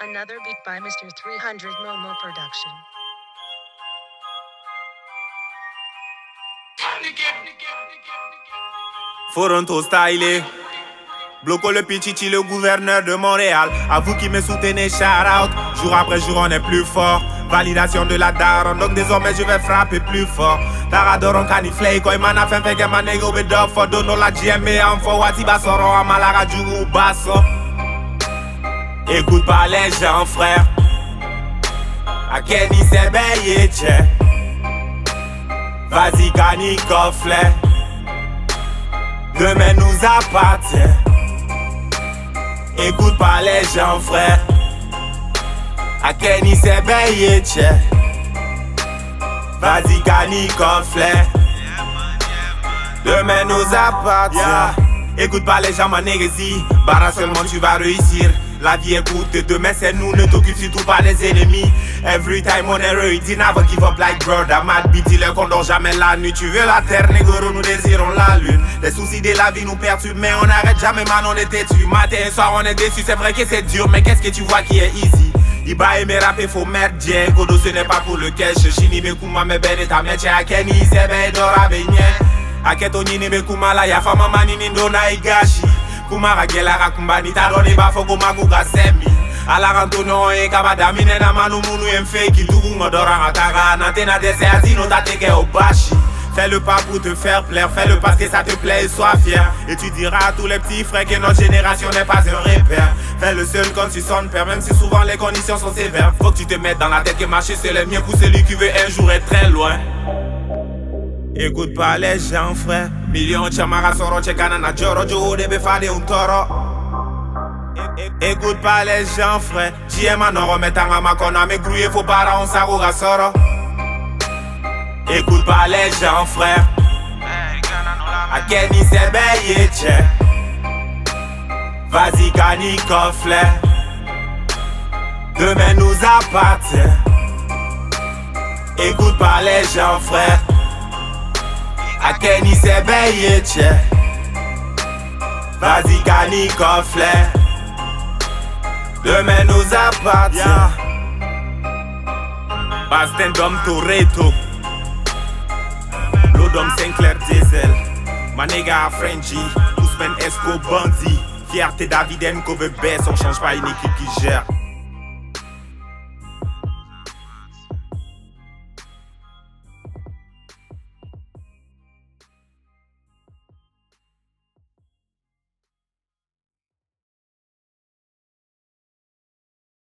Another beat by Mr. 300 Momo Production. Foronto stylé. Bloco le Pichichi, le gouverneur de Montréal. À vous qui me soutenez, shout out. Jour après jour, on est plus fort. Validation de la daron, donc désormais je vais frapper plus fort. Taradoron caniflé, quoi, man a fait fait que man ego be dog for dono la GME, en fo wati basoro, amalara jugu basso. Écoute pas les gens, frère. A Kenny c'est béyé, Vas-y, Kani cofflet. Demain nous appartient. Écoute pas les gens, frère. A Kenny c'est béyé, Vas-y, Kani cofflet. Demain nous appartient. Écoute pas les gens, ma négazie. Bara seulement tu vas réussir. La vie écoute, demain c'est nous, ne t'occupe surtout pas des ennemis. Every time on est réussi, never give up like brother. Mad beat, il qu'on dort jamais la nuit. Tu veux la terre, négro, nous désirons la lune. Les soucis de la vie nous perturbent, mais on n'arrête jamais, man, on est têtu. Matin et soir, on est déçu, c'est vrai que c'est dur, mais qu'est-ce que tu vois qui est easy? Iba aimer rapper, faut mettre Dieu. Kodo, ce n'est pas pour le cash. Chini, me kuma, me bene, ta meche, a Kenny, c'est ben. Aketo, nyini, me kuma, la ya fama, manini, ndona, igashi. kumara gelara kumbani tadoni bafoko maguga semi alarantono e kabadamine na manu munu emfeki tugungo doranga taga nantena dese azino tateke obashi Fais le pas pour te faire plaire, fais le parce que ça te plaît et sois fier. Et tu diras à tous les petits frères que notre génération n'est pas un repère. Fais le seul quand tu sonnes père, même si souvent les conditions sont sévères. Faut que tu te mettes dans la tête que marcher c'est le mien pour celui qui veut un jour être très loin. Écoute pas les gens, frère. Million chamara soro chekana na joro jo debe fade un toro. Écoute pas les gens, frère. Jiema no remetanga makona me grouiller faut para on soro. Écoute pas les gens, frère. A Kenny c'est béyé, tche. Vas-y, Kani cofflet. Demain nous appartient. Écoute pas les gens, frère. A Kenny c'est béyé, tche. Vas-y, Kani cofflet. Demain nous appartient. Bastien Dom Toretto. L'Odom Sinclair Diesel. Manega Frenchie. Ousmane Esco Bandit. Fierté David Nkove Bess. On change pas une équipe qui gère.